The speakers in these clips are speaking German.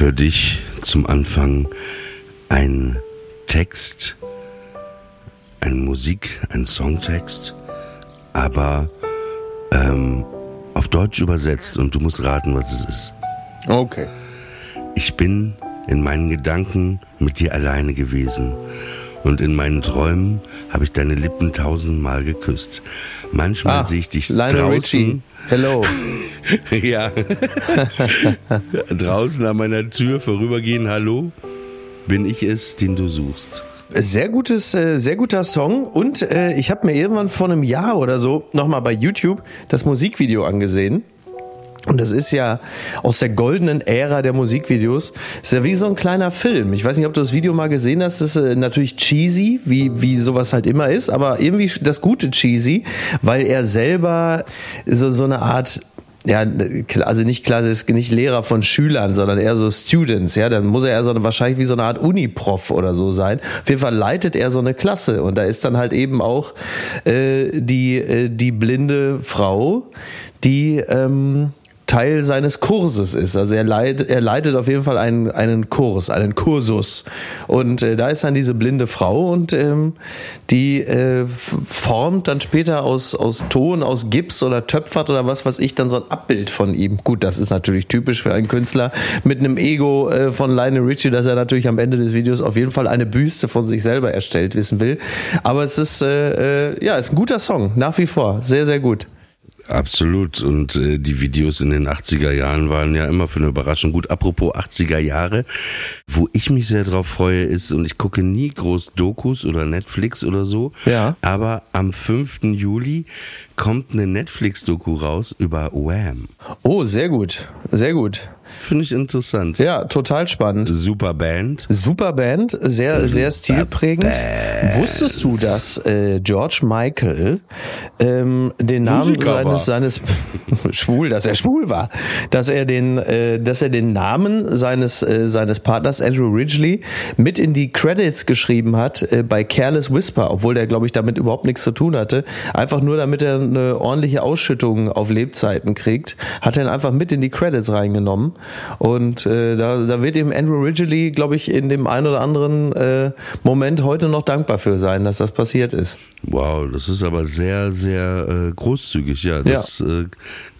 Für dich zum Anfang ein Text, ein Musik, ein Songtext, aber ähm, auf Deutsch übersetzt und du musst raten, was es ist. Okay. Ich bin in meinen Gedanken mit dir alleine gewesen und in meinen Träumen habe ich deine Lippen tausendmal geküsst. Manchmal Ah, sehe ich dich Lionel draußen. Richie. Hello. ja. draußen an meiner Tür vorübergehen. Hallo, bin ich es, den du suchst. Sehr gutes, äh, sehr guter Song und äh, ich habe mir irgendwann vor einem Jahr oder so nochmal bei YouTube das Musikvideo angesehen. Und das ist ja aus der goldenen Ära der Musikvideos. Ist ja wie so ein kleiner Film. Ich weiß nicht, ob du das Video mal gesehen hast. Das ist äh, natürlich cheesy, wie, wie sowas halt immer ist, aber irgendwie das gute cheesy, weil er selber so, so eine Art ja, also nicht klassisch, nicht Lehrer von Schülern, sondern eher so Students, ja, dann muss er eher so eine, wahrscheinlich wie so eine Art Uniprof oder so sein. Auf jeden Fall leitet er so eine Klasse und da ist dann halt eben auch äh, die, äh, die blinde Frau, die ähm, Teil seines Kurses ist. Also er leitet, er leitet auf jeden Fall einen, einen Kurs, einen Kursus. Und äh, da ist dann diese blinde Frau und ähm, die äh, formt dann später aus, aus Ton, aus Gips oder töpfert oder was weiß ich, dann so ein Abbild von ihm. Gut, das ist natürlich typisch für einen Künstler mit einem Ego äh, von Lionel Richie, dass er natürlich am Ende des Videos auf jeden Fall eine Büste von sich selber erstellt wissen will. Aber es ist, äh, äh, ja, ist ein guter Song, nach wie vor. Sehr, sehr gut. Absolut. Und äh, die Videos in den 80er Jahren waren ja immer für eine Überraschung gut. Apropos 80er Jahre, wo ich mich sehr drauf freue, ist, und ich gucke nie groß Dokus oder Netflix oder so, Ja. aber am 5. Juli kommt eine Netflix-Doku raus über Wham. Oh, sehr gut. Sehr gut. Finde ich interessant. Ja, total spannend. Super Band. Super Band, sehr, sehr stilprägend. Wusstest du, dass äh, George Michael ähm, den Namen Musiker seines seines schwul, dass er schwul war, dass er den, äh, dass er den Namen seines äh, seines Partners Andrew Ridgely mit in die Credits geschrieben hat äh, bei Careless Whisper, obwohl der glaube ich damit überhaupt nichts zu tun hatte, einfach nur damit er eine ordentliche Ausschüttung auf Lebzeiten kriegt, hat er ihn einfach mit in die Credits reingenommen und äh, da, da wird ihm Andrew Ridgely, glaube ich, in dem einen oder anderen äh, Moment heute noch dankbar für sein, dass das passiert ist. Wow, das ist aber sehr, sehr äh, großzügig, ja. Das Äh,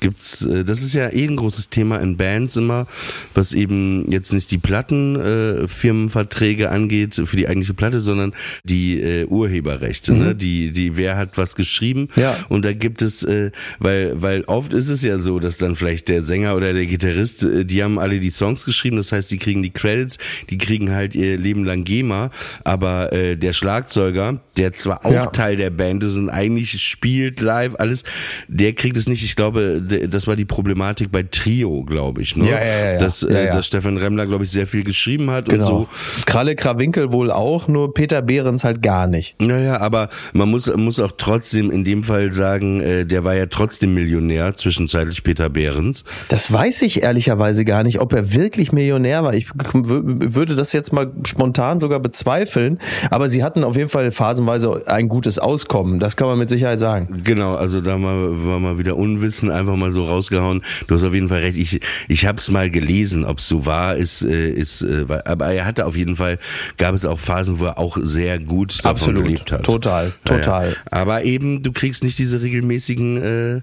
gibt's, äh, das ist ja eh ein großes Thema in Bands immer, was eben jetzt nicht die Plattenfirmenverträge äh, angeht für die eigentliche Platte, sondern die äh, Urheberrechte, ne? Die, die, wer hat was geschrieben? Ja. Und da gibt es, äh, weil, weil oft ist es ja so, dass dann vielleicht der Sänger oder der Gitarrist, äh, die haben alle die Songs geschrieben, das heißt, die kriegen die Credits, die kriegen halt ihr Leben lang GEMA, aber äh, der Schlagzeuger, der zwar auch Ja. Teil der Band ist und eigentlich spielt live alles, der kriegt es nicht. Ich glaube, das war die Problematik bei Trio, glaube ich, ne? Ja, ja, ja. Dass, äh, Ja, dass Stefan Remmler, glaube ich, sehr viel geschrieben hat und Genau. so. Kralle Krawinkel wohl auch, nur Peter Behrens halt gar nicht. Naja, aber man muss, muss auch trotzdem in dem Fall sagen, äh, der war ja trotzdem Millionär, zwischenzeitlich Peter Behrens. Das weiß ich ehrlicherweise ehrlicherweise gar nicht, ob er wirklich Millionär war. Ich würde das jetzt mal spontan sogar bezweifeln, aber sie hatten auf jeden Fall phasenweise ein gutes Auskommen. Das kann man mit Sicherheit sagen. Genau, also da mal, war mal wieder Unwissen, einfach mal so rausgehauen. Du hast auf jeden Fall recht. Ich, ich habe es mal gelesen, ob es so war, ist, äh, ist, äh, aber er hatte auf jeden Fall, gab es auch Phasen, wo er auch sehr gut davon Absolut. gelebt hat. Total, total. Naja. Aber eben, du kriegst nicht diese regelmäßigen äh,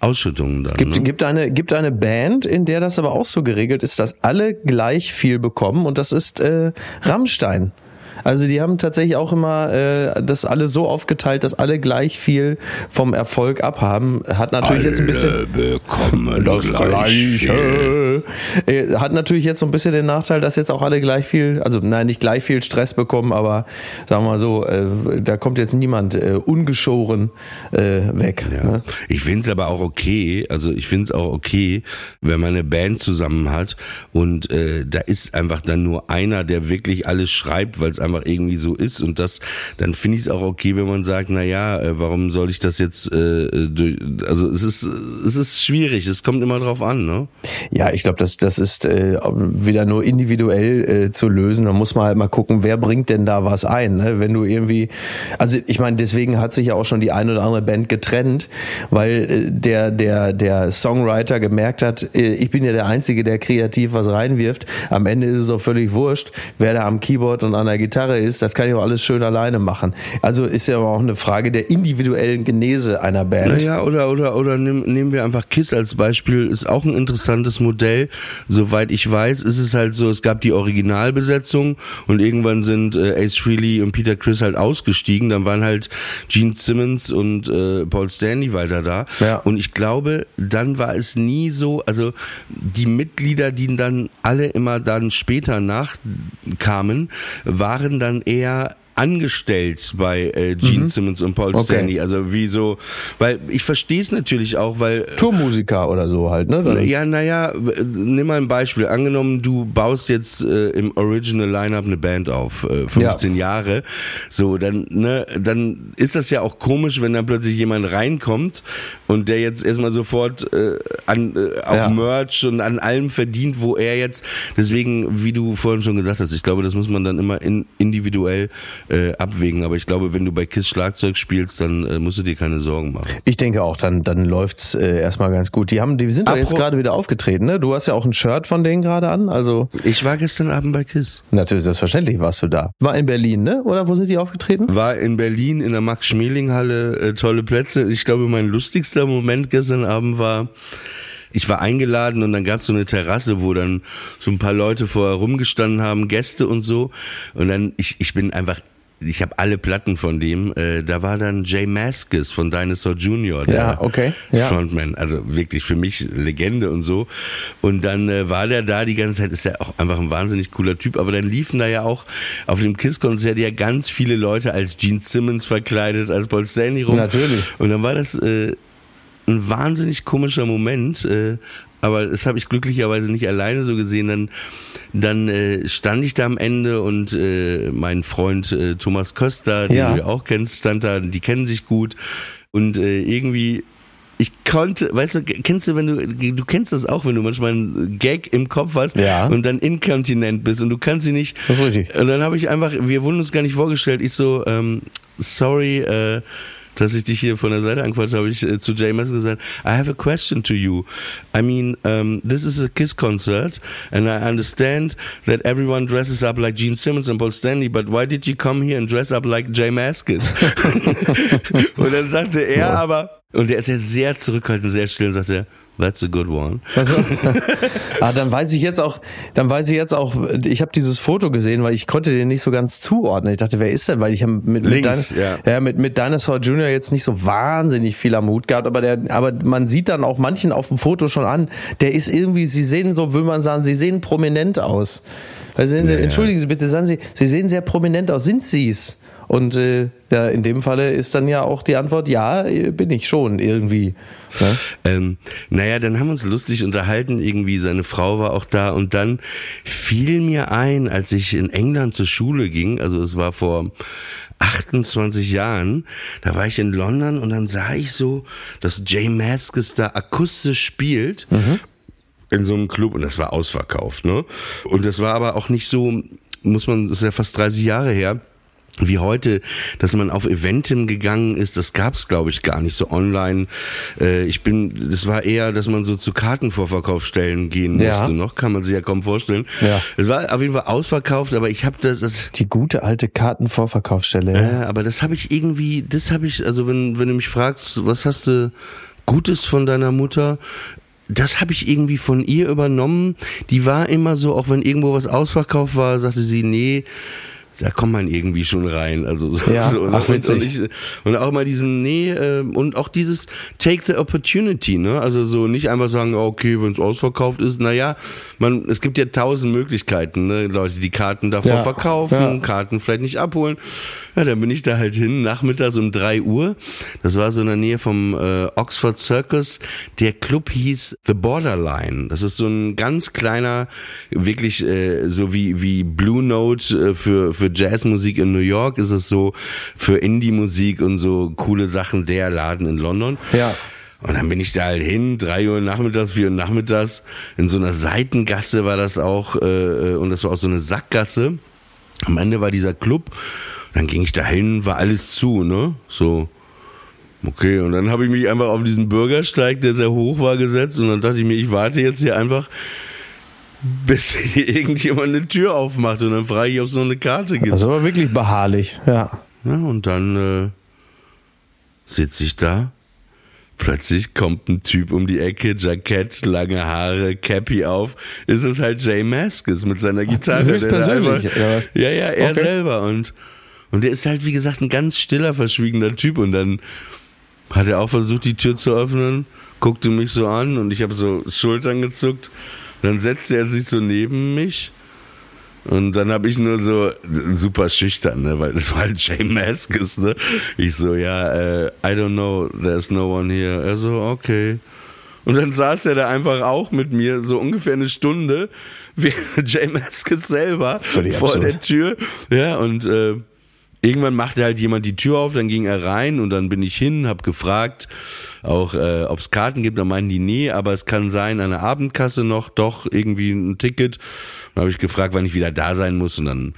Ausschüttungen dann. Gibt, ne? gibt, eine, gibt eine Band, in der das aber auch so geregelt ist, dass alle gleich viel bekommen und das ist äh, Rammstein. Also die haben tatsächlich auch immer äh, das alle so aufgeteilt, dass alle gleich viel vom Erfolg abhaben. Hat natürlich jetzt ein bisschen bekommen das Gleiche. Äh, Hat natürlich jetzt so ein bisschen den Nachteil, dass jetzt auch alle gleich viel, also nein, nicht gleich viel Stress bekommen, aber sagen wir mal so, äh, da kommt jetzt niemand äh, ungeschoren äh, weg. Ja. Ne? Ich finde es aber auch okay, also ich finde es auch okay, wenn man eine Band zusammen hat und da ist einfach dann nur einer, der wirklich alles schreibt, weil es einfach irgendwie so ist und das, dann finde ich es auch okay, wenn man sagt, na ja, äh, warum soll ich das jetzt, durch, also es ist, es ist schwierig, es kommt immer drauf an, ne? Ja, ich glaube, das, das ist äh, wieder nur individuell äh, zu lösen. Da muss man halt mal gucken, wer bringt denn da was ein. Ne? Wenn du irgendwie, also ich meine, deswegen hat sich ja auch schon die eine oder andere Band getrennt, weil äh, der, der, der Songwriter gemerkt hat, äh, ich bin ja der Einzige, der kreativ was reinwirft. Am Ende ist es auch völlig wurscht, wer da am Keyboard und an der Gitarre ist. Das kann ich auch alles schön alleine machen. Also ist ja auch eine Frage der individuellen Genese einer Band. Naja, oder, oder, oder nehm, nehmen wir einfach Kiss als Beispiel, ist auch ein interessantes Modell. Soweit ich weiß, ist es halt so, es gab die Originalbesetzung und irgendwann sind äh, Ace Frehley und Peter Chris halt ausgestiegen. Dann waren halt Gene Simmons und äh, Paul Stanley weiter da. Ja. Und ich glaube, dann war es nie so, also die Mitglieder, die dann alle immer dann später nachkamen, waren dann eher angestellt bei äh, Gene Simmons und Paul Mhm. Okay. Stanley. Also wie so, weil ich verstehe es natürlich auch, weil Tourmusiker oder so halt, ne? Dann- ja, naja, nimm mal ein Beispiel. Angenommen, du baust jetzt äh, im Original Lineup eine Band auf, äh, 15 Jahre. So, dann, ne, dann ist das ja auch komisch, wenn dann plötzlich jemand reinkommt und der jetzt erstmal sofort äh, an äh, auf Ja. Merch und an allem verdient, wo er jetzt. Deswegen, wie du vorhin schon gesagt hast, ich glaube, das muss man dann immer in, individuell äh, abwägen. Aber ich glaube, wenn du bei Kiss Schlagzeug spielst, dann äh, musst du dir keine Sorgen machen. Ich denke auch, dann, dann läuft's äh, erstmal ganz gut. Die haben, die sind doch jetzt gerade wieder aufgetreten, ne? Du hast ja auch ein Shirt von denen gerade an, also Ich war gestern Abend bei Kiss. natürlich selbstverständlich warst du da. War in Berlin, ne? Oder wo sind die aufgetreten? War in Berlin in der Max-Schmeling-Halle, äh, tolle Plätze. Ich glaube, mein lustigster Moment gestern Abend war, ich war eingeladen und dann gab es so eine Terrasse, wo dann so ein paar Leute vorher rumgestanden haben, Gäste und so. Und dann, ich, ich bin einfach, ich habe alle Platten von dem. Äh, da war dann Jay Maskis von Dinosaur Jr., der Ja, okay, ja. Frontman. Also wirklich für mich Legende und so. Und dann äh, war der da die ganze Zeit, ist ja auch einfach ein wahnsinnig cooler Typ. Aber dann liefen da ja auch auf dem KISS-Konzert ja ganz viele Leute als Gene Simmons verkleidet, als Paul Stanley rum. Natürlich. Und dann war das äh, ein wahnsinnig komischer Moment. Äh, aber das habe ich glücklicherweise nicht alleine so gesehen. Dann, dann äh, stand ich da am Ende und äh, mein Freund äh, Thomas Köster, den Ja. du ja auch kennst, stand da. Die kennen sich gut und äh, irgendwie ich konnte, weißt du, kennst du, wenn du, du kennst das auch, wenn du manchmal einen Gag im Kopf hast Ja. und dann inkontinent bist und du kannst sie nicht. Das ist richtig. Und dann habe ich einfach, wir wurden uns gar nicht vorgestellt. Ich so, ähm, sorry, äh, dass ich dich hier von der Seite anquatsche, habe ich äh, zu Jay Mass gesagt, I have a question to you. I mean, um, this is a KISS concert and I understand that everyone dresses up like Gene Simmons and Paul Stanley, but why did you come here and dress up like Jay Maskis? und dann sagte er aber, und der ist ja sehr zurückhaltend, sehr still, und sagte, that's a good one. Also, ah, dann weiß ich jetzt auch, dann weiß ich jetzt auch, ich habe dieses Foto gesehen, weil ich konnte den nicht so ganz zuordnen. Ich dachte, wer ist denn? Weil ich habe mit, mit, Links, Din- ja. ja, mit, mit Dinosaur Jr. jetzt nicht so wahnsinnig viel am Hut gehabt, aber der, aber man sieht dann auch manchen auf dem Foto schon an, der ist irgendwie, sie sehen so, will man sagen, sie sehen prominent aus. Also sehen sie, ja. entschuldigen Sie bitte, sagen Sie, sie sehen sehr prominent aus. Sind Sie's? Und äh, da in dem Falle ist dann ja auch die Antwort, ja, äh, bin ich schon irgendwie. Ne? Ähm, naja, dann haben wir uns lustig unterhalten, irgendwie seine Frau war auch da und dann fiel mir ein, als ich in England zur Schule ging, also es war vor 28 Jahren, da war ich in London und dann sah ich so, dass Jay Maskis da akustisch spielt in so einem Club und das war ausverkauft, ne? Und das war aber auch nicht so, muss man, das ist ja fast 30 Jahre her, wie heute, dass man auf Eventim gegangen ist, das gab's glaube ich gar nicht so online. Äh, ich bin, das war eher, dass man so zu Kartenvorverkaufsstellen gehen Ja. musste. Noch kann man sich ja kaum vorstellen. Ja. Es war auf jeden Fall ausverkauft, aber ich habe das, das Die gute alte Kartenvorverkaufsstelle. ja. äh, aber das habe ich irgendwie, das habe ich, also wenn wenn du mich fragst, was hast du Gutes von deiner Mutter? Das habe ich irgendwie von ihr übernommen. Die war immer so, auch wenn irgendwo was ausverkauft war, sagte sie, nee, da kommt man irgendwie schon rein. Also so, Ja, so, ach, und, und, ich, und auch mal diesen, nee, äh, und auch dieses Take the Opportunity, ne? Also so nicht einfach sagen, okay, wenn es ausverkauft ist, naja, man, es gibt ja tausend Möglichkeiten, ne? Leute, die Karten davor Ja, verkaufen, ja. Karten vielleicht nicht abholen. Ja, dann bin ich da halt hin, nachmittags um drei Uhr. Das war so in der Nähe vom äh, Oxford Circus. Der Club hieß The Borderline. Das ist so ein ganz kleiner, wirklich äh, so wie wie Blue Note äh, für für Jazzmusik in New York ist es so für Indie-Musik und so coole Sachen der Laden in London. Ja. Und dann bin ich da halt hin, drei Uhr nachmittags, vier Uhr nachmittags, in so einer Seitengasse war das auch, äh, und das war auch so eine Sackgasse. Am Ende war dieser Club, dann ging ich da hin, war alles zu, ne? So. Okay, und dann habe ich mich einfach auf diesen Bürgersteig, der sehr hoch war, gesetzt und dann dachte ich mir, ich warte jetzt hier einfach, bis hier irgendjemand eine Tür aufmacht und dann frage ich, ob es noch eine Karte gibt. Das ist aber wirklich beharrlich. Ja. Ja, und dann äh, sitze ich da. Plötzlich kommt ein Typ um die Ecke, Jackett, lange Haare, Cappy auf. Ist es halt Jay Maskis mit seiner Gitarre. der da Höchstpersönlich, einfach- oder was? Ja, ja, er Okay. selber. Und, und der ist halt, wie gesagt, ein ganz stiller, verschwiegener Typ. Und dann hat er auch versucht, die Tür zu öffnen, guckte mich so an und ich habe so Schultern gezuckt. Dann setzte er sich so neben mich. Und dann habe ich nur so super schüchtern, ne, weil das war halt Jay Maskis, ne? Ich so, ja, äh, I don't know, there's no one here. Er so, okay. Und dann saß er da einfach auch mit mir so ungefähr eine Stunde, wie Jay Maskis selber vor der Tür. Ja, und äh, irgendwann machte halt jemand die Tür auf, dann ging er rein und dann bin ich hin, hab gefragt, auch äh, ob es Karten gibt, dann meinen die nee, aber es kann sein, der Abendkasse noch doch irgendwie ein Ticket. Dann habe ich gefragt, wann ich wieder da sein muss. Und dann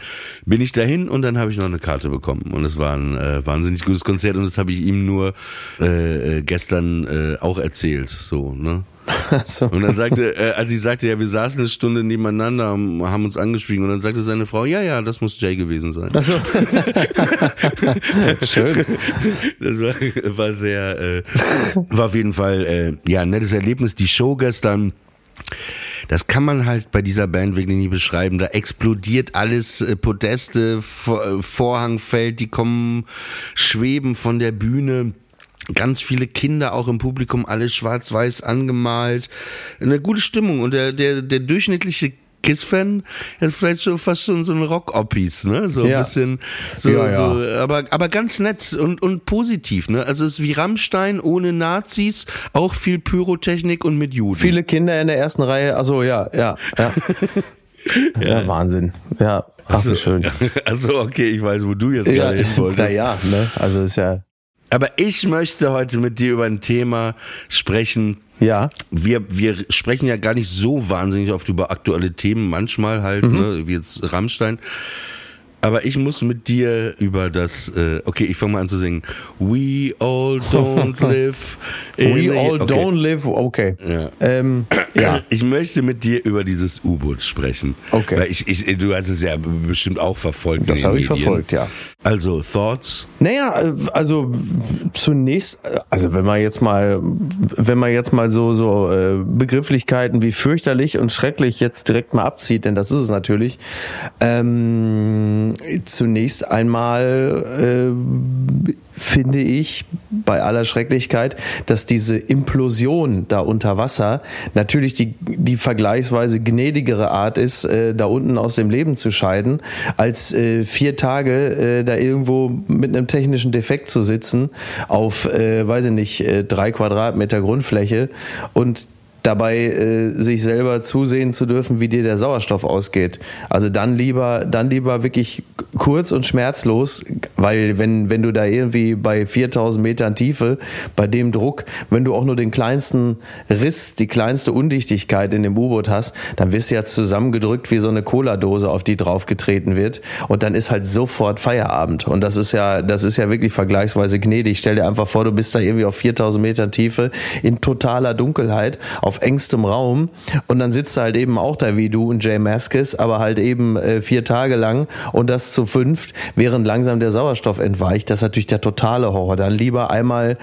bin ich dahin und dann habe ich noch eine Karte bekommen. Und es war ein äh, wahnsinnig gutes Konzert. Und das habe ich ihm nur äh, äh, gestern äh, auch erzählt, so ne. So. Und dann sagte, äh, als ich sagte, ja, wir saßen eine Stunde nebeneinander, haben, haben uns angeschwiegen und dann sagte seine Frau, ja, ja, das muss Jay gewesen sein. Achso. Schön. Das war, war sehr, äh, war auf jeden Fall, äh, ja, nettes Erlebnis. Die Show gestern, das kann man halt bei dieser Band wirklich nicht beschreiben. Da explodiert alles, äh, Podeste, Vor Vorhang fällt, die kommen, schweben von der Bühne. Ganz viele Kinder auch im Publikum, alles schwarz-weiß angemalt. Eine gute Stimmung und der, der, der durchschnittliche Kiss-Fan ist vielleicht so fast schon so ein Rock-Oppis, ne? So ein Ja. bisschen, so, Ja, ja. so, aber, aber ganz nett und, und positiv, ne? Also es ist wie Rammstein ohne Nazis, auch viel Pyrotechnik und mit Juden. Viele Kinder in der ersten Reihe. Achso, ja, ja, ja. Ja, Wahnsinn. Ja, ach, wie schön. Also okay, ich weiß, wo du jetzt gerade hin wolltest. naja, ne? Also ist ja. Aber ich möchte heute mit dir über ein Thema sprechen. Ja. Wir, wir sprechen ja gar nicht so wahnsinnig oft über aktuelle Themen, manchmal halt, Mhm. ne, wie jetzt Rammstein. Aber ich muss mit dir über das, äh, okay, ich fange mal an zu singen. We all don't live We all okay. don't live. Okay. Ja. Ähm, ja. Ich möchte mit dir über dieses U-Boot sprechen. Okay. Weil ich, ich, du hast es ja bestimmt auch verfolgt. Das habe ich verfolgt, ja. Also, Thoughts? Naja, also zunächst, also wenn man jetzt mal, wenn man jetzt mal so so äh, Begrifflichkeiten wie fürchterlich und schrecklich jetzt direkt mal abzieht, denn das ist es natürlich. Ähm, zunächst einmal äh, finde ich bei aller Schrecklichkeit, dass diese Implosion da unter Wasser natürlich die, die vergleichsweise gnädigere Art ist, äh, da unten aus dem Leben zu scheiden, als äh, vier Tage äh, da irgendwo mit einem technischen Defekt zu sitzen auf, äh, weiß ich nicht, äh, drei Quadratmeter Grundfläche und dabei äh, sich selber zusehen zu dürfen, wie dir der Sauerstoff ausgeht. Also dann lieber, dann lieber wirklich kurz und schmerzlos, weil wenn, wenn du da irgendwie bei 4000 Metern Tiefe, bei dem Druck, wenn du auch nur den kleinsten Riss, die kleinste Undichtigkeit in dem U-Boot hast, dann wirst du ja zusammengedrückt wie so eine Cola-Dose, auf die draufgetreten wird. Und dann ist halt sofort Feierabend. Und das ist ja, das ist ja wirklich vergleichsweise gnädig. Stell dir einfach vor, du bist da irgendwie auf 4000 Metern Tiefe in totaler Dunkelheit auf engstem Raum und dann sitzt er halt eben auch da wie du und Jay Maskis, aber halt eben äh, vier Tage lang und das zu fünft, während langsam der Sauerstoff entweicht. Das ist natürlich der totale Horror. Dann lieber einmal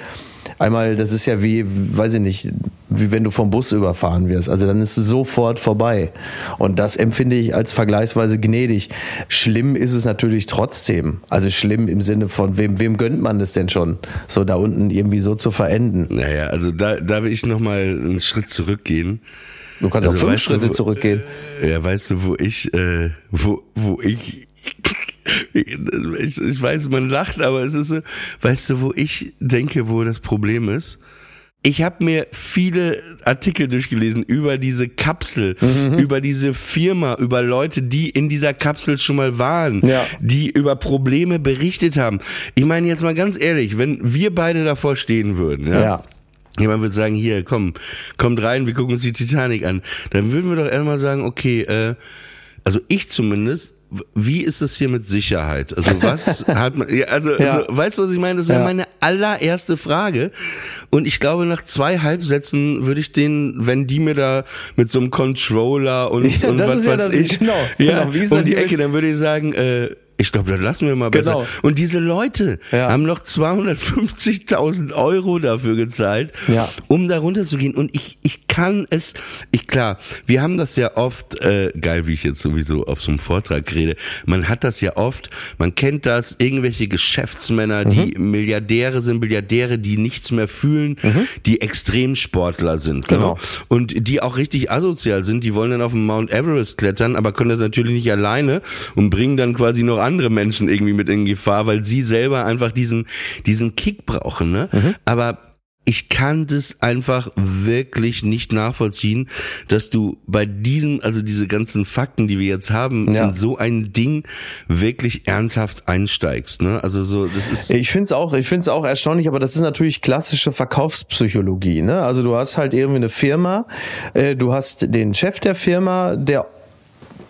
Einmal, das ist ja wie, weiß ich nicht, wie wenn du vom Bus überfahren wirst. Also dann ist es sofort vorbei. Und das empfinde ich als vergleichsweise gnädig. Schlimm ist es natürlich trotzdem. Also schlimm im Sinne von, wem, wem gönnt man das denn schon, so da unten irgendwie so zu verenden? Naja, also da, da will ich nochmal einen Schritt zurückgehen. Du kannst Also auch fünf du, Schritte wo- zurückgehen. Ja, weißt du, wo ich, äh, wo, wo ich, ich, ich weiß, man lacht, aber es ist so, weißt du, wo ich denke, wo das Problem ist? Ich habe mir viele Artikel durchgelesen über diese Kapsel, Mhm. über diese Firma, über Leute, die in dieser Kapsel schon mal waren, Ja. die über Probleme berichtet haben. Ich meine jetzt mal ganz ehrlich, wenn wir beide davor stehen würden, ja, Ja. Jemand würde sagen, hier, komm, kommt rein, wir gucken uns die Titanic an. Dann würden wir doch erstmal sagen, okay, äh, also ich zumindest, wie ist das hier mit Sicherheit? Also was hat man, ja, also, Ja. also weißt du, was ich meine? Das wäre Ja. meine allererste Frage. Und ich glaube, nach zwei Halbsätzen würde ich den, wenn die mir da mit so einem Controller und, Ja, und das was weiß ich, genau, ja, genau. Wie ist um die Ecke, dann würde ich sagen, äh, ich glaube, das lassen wir mal besser. Genau. Und diese Leute Ja. haben noch 250.000 Euro dafür gezahlt, Ja. um da runterzugehen. Und ich, ich kann es, ich klar, wir haben das ja oft, äh, geil, wie ich jetzt sowieso auf so einem Vortrag rede, man hat das ja oft, man kennt das, irgendwelche Geschäftsmänner, die Mhm. Milliardäre sind, Milliardäre, die nichts mehr fühlen, die Extremsportler sind. Mhm. Genau. Ne? Und die auch richtig asozial sind, die wollen dann auf den Mount Everest klettern, aber können das natürlich nicht alleine und bringen dann quasi noch andere Menschen irgendwie mit in Gefahr, weil sie selber einfach diesen, diesen Kick brauchen. Ne? Mhm. Aber ich kann das einfach wirklich nicht nachvollziehen, dass du bei diesen, also diese ganzen Fakten, die wir jetzt haben, Ja. in so ein Ding wirklich ernsthaft einsteigst. Ne? Also so, das ist Ich finde es auch, ich finde es auch erstaunlich, aber das ist natürlich klassische Verkaufspsychologie. Ne? Also du hast halt irgendwie eine Firma, äh, du hast den Chef der Firma, der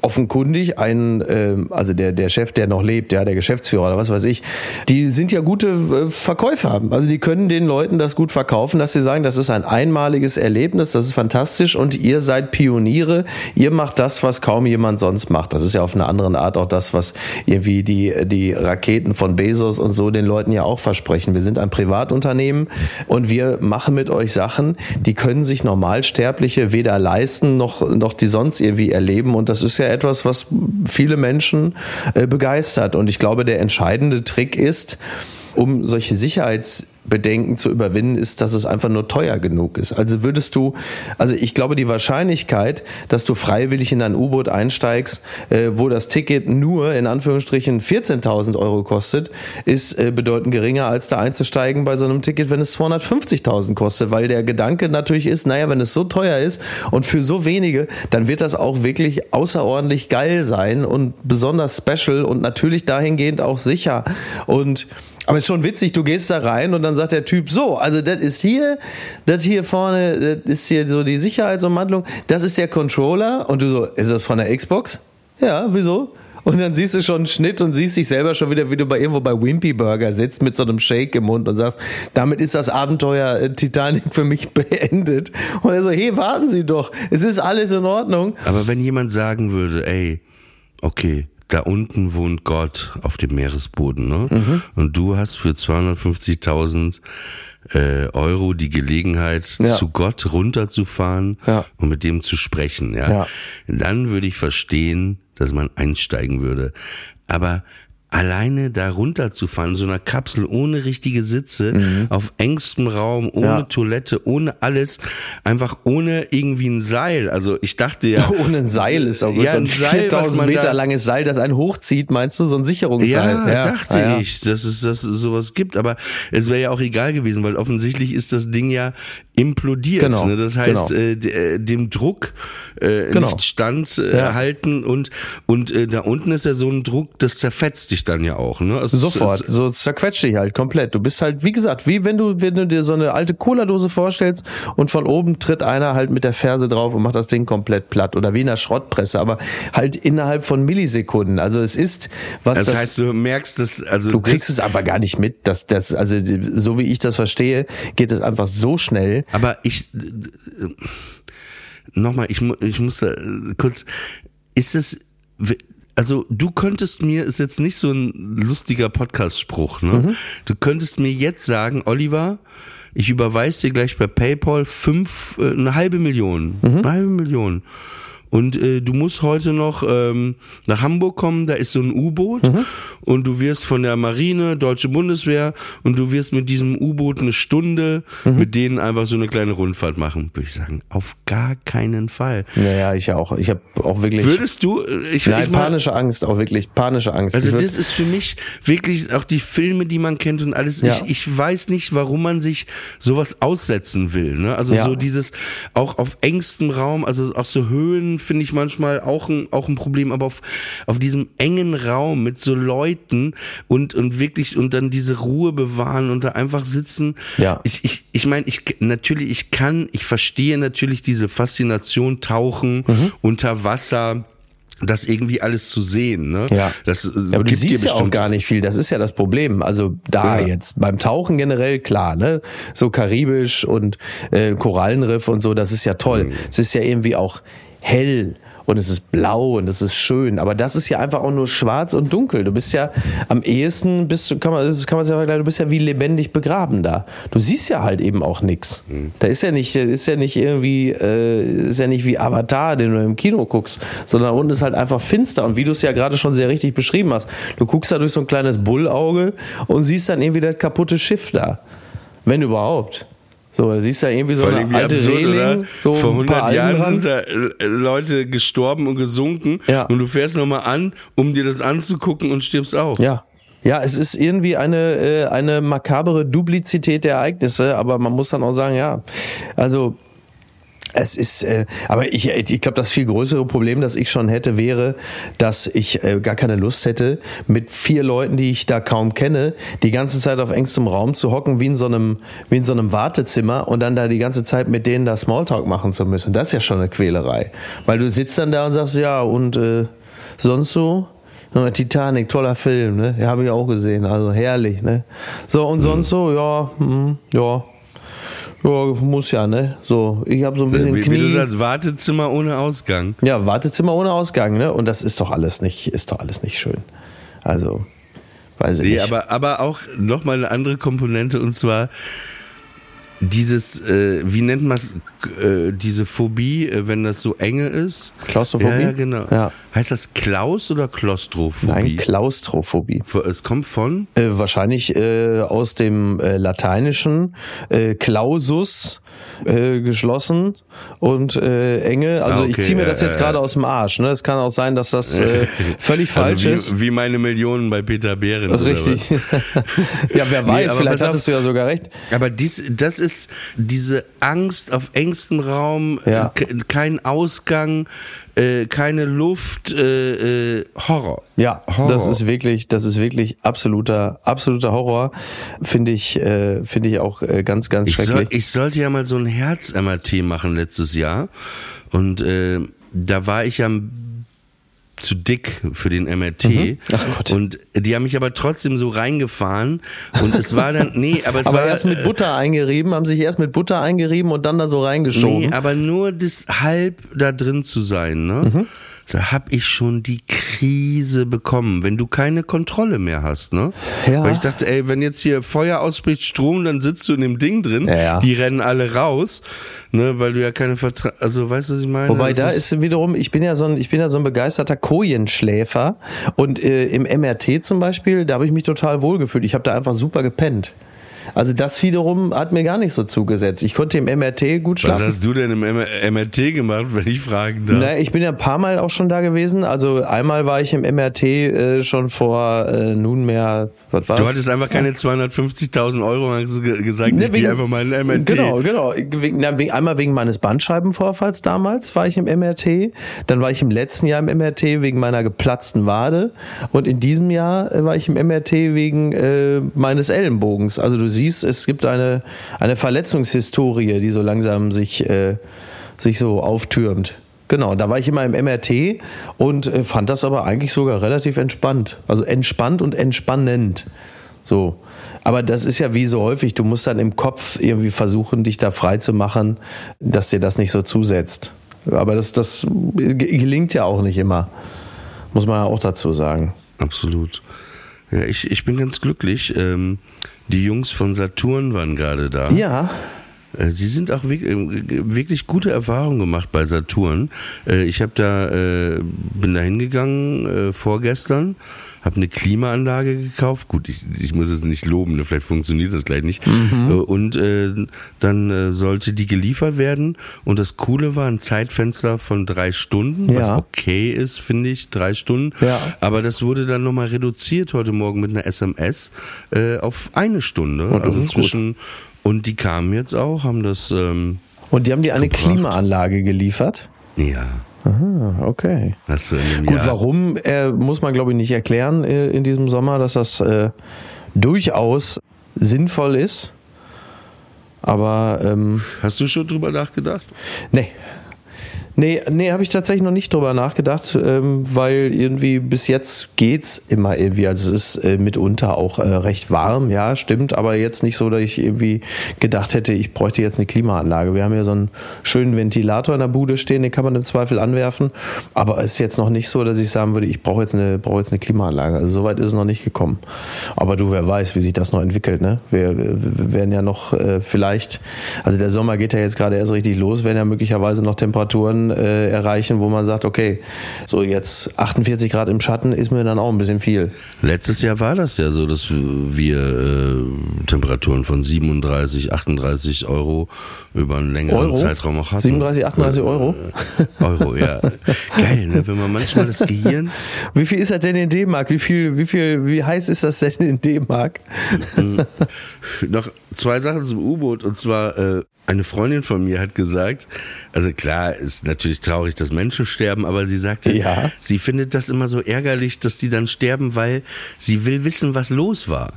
offenkundig ein, ähm, also der, der Chef, der noch lebt, ja, der Geschäftsführer oder was weiß ich, die sind ja gute äh, Verkäufer. Also die können den Leuten das gut verkaufen, dass sie sagen, das ist ein einmaliges Erlebnis, das ist fantastisch und ihr seid Pioniere, ihr macht das, was kaum jemand sonst macht. Das ist ja auf eine andere Art auch das, was irgendwie die, die Raketen von Bezos und so den Leuten ja auch versprechen. Wir sind ein Privatunternehmen und wir machen mit euch Sachen, die können sich Normalsterbliche weder leisten noch, noch die sonst irgendwie erleben und das ist ja etwas, was viele Menschen äh, begeistert. Und ich glaube, der entscheidende Trick ist, um solche Sicherheitsbedenken zu überwinden, ist, dass es einfach nur teuer genug ist. Also würdest du, also ich glaube, die Wahrscheinlichkeit, dass du freiwillig in ein U-Boot einsteigst, äh, wo das Ticket nur in Anführungsstrichen 14.000 Euro kostet, ist äh, bedeutend geringer, als da einzusteigen bei so einem Ticket, wenn es 250.000 kostet, weil der Gedanke natürlich ist, naja, wenn es so teuer ist und für so wenige, dann wird das auch wirklich außerordentlich geil sein und besonders special und natürlich dahingehend auch sicher und aber ist schon witzig, du gehst da rein und dann sagt der Typ so, also das ist hier, das hier vorne, das ist hier so die Sicherheitsumwandlung, das ist der Controller und du so, ist das von der Xbox? Ja, wieso? Und dann siehst du schon einen Schnitt und siehst dich selber schon wieder, wie du bei irgendwo bei Wimpy Burger sitzt mit so einem Shake im Mund und sagst, damit ist das Abenteuer äh, Titanic für mich beendet. Und er so, hey, warten Sie doch, es ist alles in Ordnung. Aber wenn jemand sagen würde, ey, okay, da unten wohnt Gott auf dem Meeresboden, ne? Mhm. Und du hast für 250.000 äh, Euro die Gelegenheit, Ja. zu Gott runterzufahren Ja. und mit dem zu sprechen, ja? Ja. Dann würde ich verstehen, dass man einsteigen würde. Aber alleine da runterzufahren, in so einer Kapsel ohne richtige Sitze, auf engstem Raum, ohne Ja. Toilette, ohne alles, einfach ohne irgendwie ein Seil. Also ich dachte ja, Ohne ein Seil ist auch gut. Ja, so ein ein Seil, was 4000 man Meter langes Seil, das einen hochzieht, meinst du? So ein Sicherungsseil. Ja, dachte ja. ich, dass es, dass es sowas gibt. Aber es wäre ja auch egal gewesen, weil offensichtlich ist das Ding ja implodiert. Genau, ne? Das heißt, genau. äh, äh, dem Druck äh, Genau. nicht stand äh, Ja. und und äh, da unten ist ja so ein Druck, das zerfetzt dich dann ja auch. Ne? Also es- Sofort, es- so zerquetscht dich halt komplett. Du bist halt, wie gesagt, wie wenn du, wenn du dir so eine alte Cola-Dose vorstellst und von oben tritt einer halt mit der Ferse drauf und macht das Ding komplett platt. Oder wie in einer Schrottpresse, aber halt innerhalb von Millisekunden. Also es ist, was Das, das, heißt, du merkst das, also du kriegst es aber gar nicht mit, dass das, also so wie ich das verstehe, geht es einfach so schnell. Aber ich nochmal, ich, ich muss da äh, kurz, ist es, also du könntest mir, ist jetzt nicht so ein lustiger Podcast-Spruch, ne? Mhm. Du könntest mir jetzt sagen, Oliver, ich überweise dir gleich bei PayPal fünf, äh, eine halbe Million, Mhm. eine halbe Million. Und äh, du musst heute noch ähm, nach Hamburg kommen, da ist so ein U-Boot Mhm. und du wirst von der Marine, Deutsche Bundeswehr und du wirst mit diesem U-Boot eine Stunde Mhm. mit denen einfach so eine kleine Rundfahrt machen. Würde ich sagen, auf gar keinen Fall. Naja, ich auch. Ich habe auch wirklich. Würdest du, äh, ich, Nein, ich mal, panische Angst, auch wirklich panische Angst. also das ist für mich wirklich auch die Filme, die man kennt und alles. Ja. Ich, ich weiß nicht, warum man sich sowas aussetzen will. Ne? Also Ja. so dieses auch auf engstem Raum, also auch so Höhen finde ich manchmal auch ein, auch ein Problem, aber auf, auf diesem engen Raum mit so Leuten und, und wirklich und dann diese Ruhe bewahren und da einfach sitzen. Ja. Ich, ich, ich meine, ich natürlich, ich kann, ich verstehe natürlich diese Faszination Tauchen Mhm. unter Wasser. Das irgendwie alles zu sehen, ne? Ja. Das, äh, Ja, aber du siehst ja auch gar nicht viel. Das ist ja das Problem. Also da Ja. jetzt beim Tauchen generell klar, ne? So karibisch und äh, Korallenriff und so, das ist ja toll. Mhm. Es ist ja irgendwie auch hell und es ist blau und es ist schön. Aber das ist ja einfach auch nur schwarz und dunkel. Du bist ja am ehesten bist du kann man kann man sagen, du bist ja wie lebendig begraben da. Du siehst ja halt eben auch nix. Mhm. Da ist ja nicht ist ja nicht irgendwie äh, ist ja nicht wie Avatar, den du im Kino guckst, sondern unten ist halt einfach finster und wie du es ja gerade schon sehr richtig beschrieben hast. Du guckst da durch so ein kleines Bullauge und siehst dann irgendwie das kaputte Schiff da. Wenn überhaupt. So, da siehst du ja irgendwie so eine irgendwie alte absurd, Reling, so Vor ein paar 100 Jahren sind da äh, Leute gestorben und gesunken Ja. und du fährst nochmal an, um dir das anzugucken und stirbst auch. Ja. Ja, es ist irgendwie eine, äh, eine makabere Duplizität der Ereignisse, aber man muss dann auch sagen, ja, also es ist, äh, aber ich, ich glaube, das viel größere Problem, das ich schon hätte, wäre, dass ich äh, gar keine Lust hätte, mit vier Leuten, die ich da kaum kenne, die ganze Zeit auf engstem Raum zu hocken, wie in so einem, wie in so einem Wartezimmer und dann da die ganze Zeit mit denen da Smalltalk machen zu müssen. Das ist ja schon eine Quälerei. Weil du sitzt dann da und sagst, ja, und äh, sonst so? Titanic, toller Film, ne? Ja, habe ich auch gesehen, also herrlich, ne? So und sonst so, ja, hm, ja. Ja, muss ja, ne? So, ich habe so ein bisschen Wie, wie du Knie. sagst, Wartezimmer ohne Ausgang. Ja, Wartezimmer ohne Ausgang, ne? Und das ist doch alles nicht, ist doch alles nicht schön. Also, weiß ich Nee, nicht. aber, aber auch nochmal eine andere Komponente und zwar dieses, äh, wie nennt man äh, diese Phobie, äh, wenn das so enge ist? Klaustrophobie? Ja, genau. Ja. Heißt das Klaus oder Klaustrophobie? Nein, Klaustrophobie. es kommt von? Äh, wahrscheinlich äh, aus dem äh, Lateinischen äh, Clausus äh, geschlossen und äh, enge. Also Ah, okay, ich ziehe mir das jetzt gerade aus dem Arsch. Ne? Es kann auch sein, dass das äh, völlig falsch also wie, ist. Wie meine Millionen bei Peter Behrens. oder Richtig. ja, wer Nee, weiß, aber vielleicht pass auf. hattest du ja sogar recht. Aber dies, das ist diese Angst auf engstem Raum, Ja. äh, ke- kein Ausgang, äh, keine Luft, äh, Horror. Ja, Horror. das ist wirklich, das ist wirklich absoluter, absoluter Horror. Finde ich, äh, finde ich auch äh, ganz, ganz Ich, soll, schrecklich. ich sollte ja mal so ein Herz-MRT machen letztes Jahr. Und äh, da war ich ja zu dick für den MRT. Mhm. Ach Gott. Und die haben mich aber trotzdem so reingefahren. Und es war dann, nee, aber es aber war. erst mit Butter eingerieben, haben sich erst mit Butter eingerieben und dann da so reingeschoben. Nee, aber nur das halb da drin zu sein, ne? Da hab ich schon die Krise bekommen, wenn du keine Kontrolle mehr hast, ne? Ja. Weil ich dachte, ey, wenn jetzt hier Feuer ausbricht, Strom, dann sitzt du in dem Ding drin, Ja. die rennen alle raus, ne, weil du ja keine Vertra also weißt du, was ich meine? Wobei Das da ist wiederum, ich bin ja so ein, ich bin ja so ein begeisterter Kojenschläfer und äh, im MRT zum Beispiel, da habe ich mich total wohlgefühlt. Ich habe da einfach super gepennt. Also das wiederum hat mir gar nicht so zugesetzt. Ich konnte im MRT gut Was schlafen. hast du denn im MRT gemacht, wenn ich fragen darf? Na, ich bin ja ein paar Mal auch schon da gewesen. Also einmal war ich im MRT äh, schon vor äh, nunmehr, was war's? Du hattest einfach keine 250.000 Euro und hast ge- gesagt, Ne, ich gehe einfach mal in den MRT. Genau, genau. Wegen, na, wegen, einmal wegen meines Bandscheibenvorfalls damals war ich im MRT. Dann war ich im letzten Jahr im MRT wegen meiner geplatzten Wade. Und in diesem Jahr äh, war ich im MRT wegen äh, meines Ellenbogens. Also du siehst, es gibt eine, eine Verletzungshistorie, die so langsam sich, äh, sich so auftürmt. Genau, da war ich immer im MRT und äh, fand das aber eigentlich sogar relativ entspannt. Also entspannt und entspannend. So. Aber das ist ja wie so häufig, du musst dann im Kopf irgendwie versuchen, dich da frei zu machen, dass dir das nicht so zusetzt. Aber das, das ge- gelingt ja auch nicht immer. Muss man ja auch dazu sagen. Absolut. Ja, ich, ich bin ganz glücklich. Ähm, die Jungs von Saturn waren gerade da. Ja. Äh, Sie sind auch äh, wirklich gute Erfahrungen gemacht bei Saturn. Äh, Ich habe da bin da hingegangen vorgestern, habe eine Klimaanlage gekauft. Gut, ich, ich muss es nicht loben, ne, vielleicht funktioniert das gleich nicht. Äh, Und äh, dann äh, sollte die geliefert werden. Und das Coole war ein Zeitfenster von drei Stunden, was Ja. okay ist, finde ich, drei Stunden. Ja. Aber das wurde dann nochmal reduziert heute Morgen mit einer SMS äh, auf eine Stunde. Das also gut. zwischen und die kamen jetzt auch, haben das ähm, Und die haben dir eine Gebracht. Klimaanlage geliefert? ja, Ah, okay. Gut, warum, äh, muss man glaube ich nicht erklären äh, in diesem Sommer, dass das äh, durchaus sinnvoll ist. Aber ähm, Hast du schon drüber nachgedacht? Nee. Nee, nee, habe ich tatsächlich noch nicht drüber nachgedacht, ähm, weil irgendwie bis jetzt geht's immer irgendwie. Also es ist äh, mitunter auch äh, recht warm, ja, stimmt, aber jetzt nicht so, dass ich irgendwie gedacht hätte, ich bräuchte jetzt eine Klimaanlage. Wir haben ja so einen schönen Ventilator in der Bude stehen, den kann man im Zweifel anwerfen, aber es ist jetzt noch nicht so, dass ich sagen würde, ich brauche jetzt eine, brauche jetzt eine Klimaanlage. Also soweit ist es noch nicht gekommen. Aber du, wer weiß, wie sich das noch entwickelt, ne? Wir, wir, werden ja noch äh, vielleicht, also der Sommer geht ja jetzt gerade erst richtig los, werden ja möglicherweise noch Temperaturen äh, erreichen, wo man sagt, okay, so jetzt 48 Grad im Schatten ist mir dann auch ein bisschen viel. Letztes Jahr war das ja so, dass wir äh, Temperaturen von 37, 38 Euro über einen längeren Euro? Zeitraum auch hatten. 37, 38 Euro? Äh, Euro, ja. Geil, ne? wenn man manchmal das Gehirn Wie viel ist das denn in D-Mark? Wie viel, wie viel, wie heiß ist das denn in D-Mark? Noch zwei Sachen zum U-Boot und zwar äh, eine Freundin von mir hat gesagt, also klar, ist natürlich traurig, dass Menschen sterben, aber sie sagte, Ja. sie findet das immer so ärgerlich, dass die dann sterben, weil sie will wissen, was los war.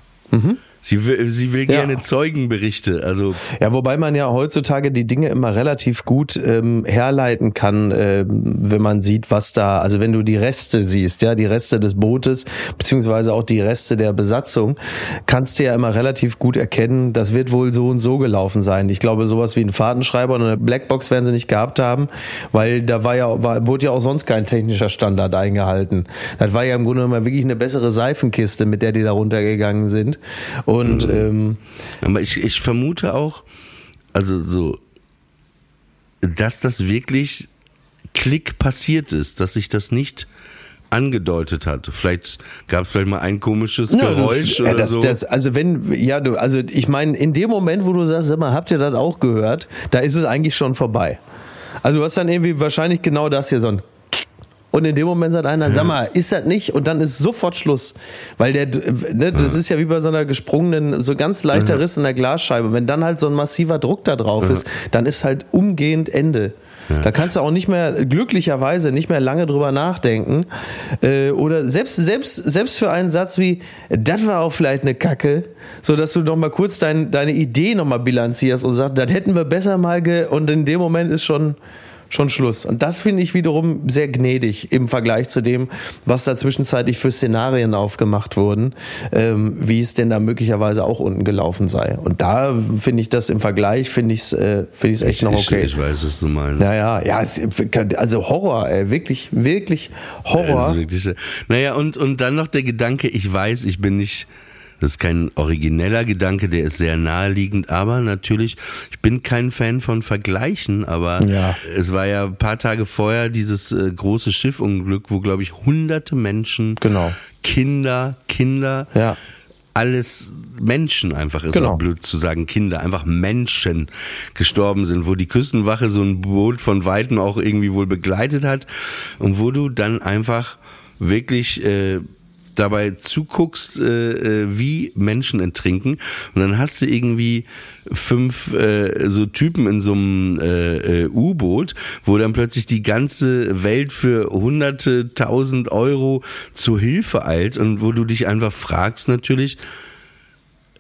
Sie will, sie will. Ja. gerne Zeugenberichte, also Ja, wobei man ja heutzutage die Dinge immer relativ gut ähm, herleiten kann, ähm, wenn man sieht, was da, also wenn du die Reste siehst, ja, die Reste des Bootes, beziehungsweise auch die Reste der Besatzung, kannst du ja immer relativ gut erkennen, das wird wohl so und so gelaufen sein. Ich glaube, sowas wie ein Fahrtenschreiber oder eine Blackbox werden sie nicht gehabt haben, weil da war ja, war, wurde ja auch sonst kein technischer Standard eingehalten. Das war ja im Grunde genommen wirklich eine bessere Seifenkiste, mit der die da runtergegangen sind. Und ähm, Aber ich, ich vermute auch, also so, dass das wirklich Klick passiert ist, dass sich das nicht angedeutet hat. Vielleicht gab es vielleicht mal ein komisches Ja, Geräusch das, oder äh, das, so. Das, also wenn, ja, du, also ich meine, in dem Moment, wo du sagst, sag mal, habt ihr das auch gehört, da ist es eigentlich schon vorbei. Also du hast dann irgendwie wahrscheinlich genau das hier so ein und in dem Moment sagt einer, sag mal, ist das nicht? Und dann ist sofort Schluss. Weil der, ne, das ist ja wie bei so einer gesprungenen, so ganz leichter Riss in der Glasscheibe. Wenn dann halt so ein massiver Druck da drauf ist, dann ist halt umgehend Ende. Da kannst du auch nicht mehr, glücklicherweise, nicht mehr lange drüber nachdenken. Äh, oder selbst, selbst, selbst für einen Satz wie, das war auch vielleicht eine Kacke, so dass du noch mal kurz dein, deine Idee noch mal bilanzierst und sagst, das hätten wir besser mal ge, und in dem Moment ist schon, schon Schluss. Und das finde ich wiederum sehr gnädig im Vergleich zu dem, was da zwischenzeitlich für Szenarien aufgemacht wurden, ähm, wie es denn da möglicherweise auch unten gelaufen sei. Und da finde ich das im Vergleich, finde ich es äh, finde ich es echt noch okay. Ich, ich weiß, was du meinst. Ja, ja, ja, es, also Horror, ey, wirklich, wirklich Horror. Also wirklich, naja, und, und dann noch der Gedanke, ich weiß, ich bin nicht das ist kein origineller Gedanke, der ist sehr naheliegend, aber natürlich, ich bin kein Fan von Vergleichen, aber Ja. es war ja ein paar Tage vorher dieses äh, große Schiffunglück, wo, glaube ich, hunderte Menschen, Genau. Kinder, Kinder, Ja. alles Menschen einfach ist Genau. auch blöd zu sagen, Kinder, einfach Menschen gestorben sind, wo die Küstenwache so ein Boot von Weitem auch irgendwie wohl begleitet hat und wo du dann einfach wirklich äh, dabei zuguckst, äh, äh, wie Menschen ertrinken und dann hast du irgendwie fünf äh, so Typen in so einem äh, äh, U-Boot, wo dann plötzlich die ganze Welt für hunderte tausend Euro zur Hilfe eilt und wo du dich einfach fragst natürlich,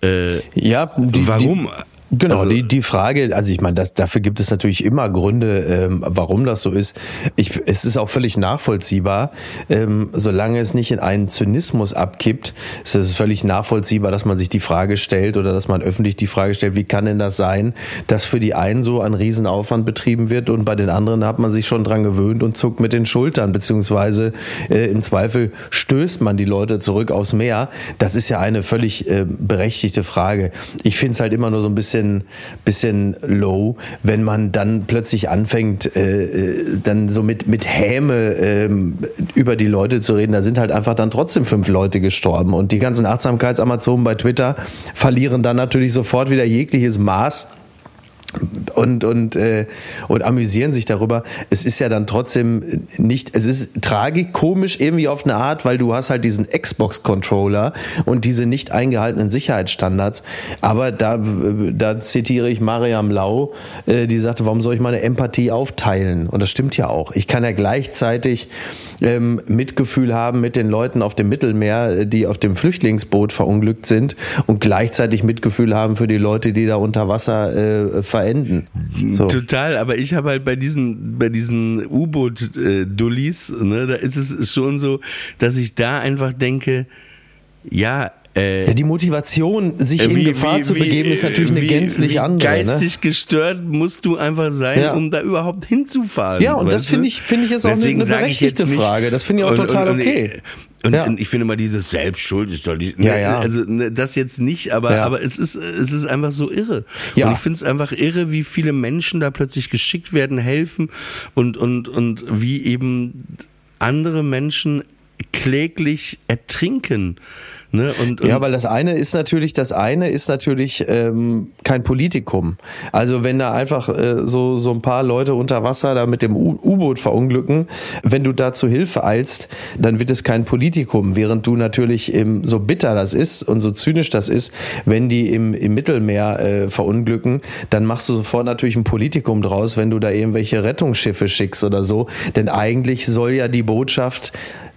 äh, Ja, die, warum? Die, genau, Also- die, die Frage, also ich meine, das, dafür gibt es natürlich immer Gründe, ähm, warum das so ist. Ich, es ist auch völlig nachvollziehbar, ähm, solange es nicht in einen Zynismus abkippt, ist es völlig nachvollziehbar, dass man sich die Frage stellt oder dass man öffentlich die Frage stellt, wie kann denn das sein, dass für die einen so ein Riesenaufwand betrieben wird und bei den anderen hat man sich schon dran gewöhnt und zuckt mit den Schultern, beziehungsweise äh, im Zweifel stößt man die Leute zurück aufs Meer. Das ist ja eine völlig äh, berechtigte Frage. Ich finde es halt immer nur so ein bisschen, bisschen low, wenn man dann plötzlich anfängt, äh, äh, dann so mit, mit Häme ähm, über die Leute zu reden. Da sind halt einfach dann trotzdem fünf Leute gestorben. Und die ganzen Achtsamkeitsamazonen bei Twitter verlieren dann natürlich sofort wieder jegliches Maß und und äh, und amüsieren sich darüber. Es ist ja dann trotzdem nicht, es ist tragikomisch irgendwie auf eine Art, weil du hast halt diesen Xbox Controller und diese nicht eingehaltenen Sicherheitsstandards. Aber da da zitiere ich Mariam Lau, äh, die sagte, warum soll ich meine Empathie aufteilen? Und das stimmt ja auch. Ich kann ja gleichzeitig ähm, Mitgefühl haben mit den Leuten auf dem Mittelmeer, die auf dem Flüchtlingsboot verunglückt sind und gleichzeitig Mitgefühl haben für die Leute, die da unter Wasser äh, verenden. So. Total, aber ich habe halt bei diesen, bei diesen U-Boot-Dullis, ne, da ist es schon so, dass ich da einfach denke, ja, äh, Ja, die Motivation, sich in wie- Gefahr wie- zu wie- begeben, ist natürlich eine wie- gänzlich wie andere. Ne? Geistig gestört musst du einfach sein, Ja. um da überhaupt hinzufahren. Ja, und das finde ich- finde ich ist auch eine- jetzt berechtigte Frage. Das finde ich auch total okay. Und, Ja. ich finde mal dieses Selbstschuld ist doch nicht, Ja, ja. also ne, das jetzt nicht, aber Ja. aber es ist es ist einfach so irre. Ja. Und ich finde es einfach irre, wie viele Menschen da plötzlich geschickt werden, helfen und und und wie eben andere Menschen kläglich ertrinken. Ne? Und, und Ja, weil das eine ist natürlich, das eine ist natürlich ähm, kein Politikum. Also wenn da einfach äh, so so ein paar Leute unter Wasser da mit dem U-Boot verunglücken, wenn du da zu Hilfe eilst, dann wird es kein Politikum. Während du natürlich im, so bitter das ist und so zynisch das ist, wenn die im, im Mittelmeer äh, verunglücken, dann machst du sofort natürlich ein Politikum draus, wenn du da irgendwelche Rettungsschiffe schickst oder so. Denn eigentlich soll ja die Botschaft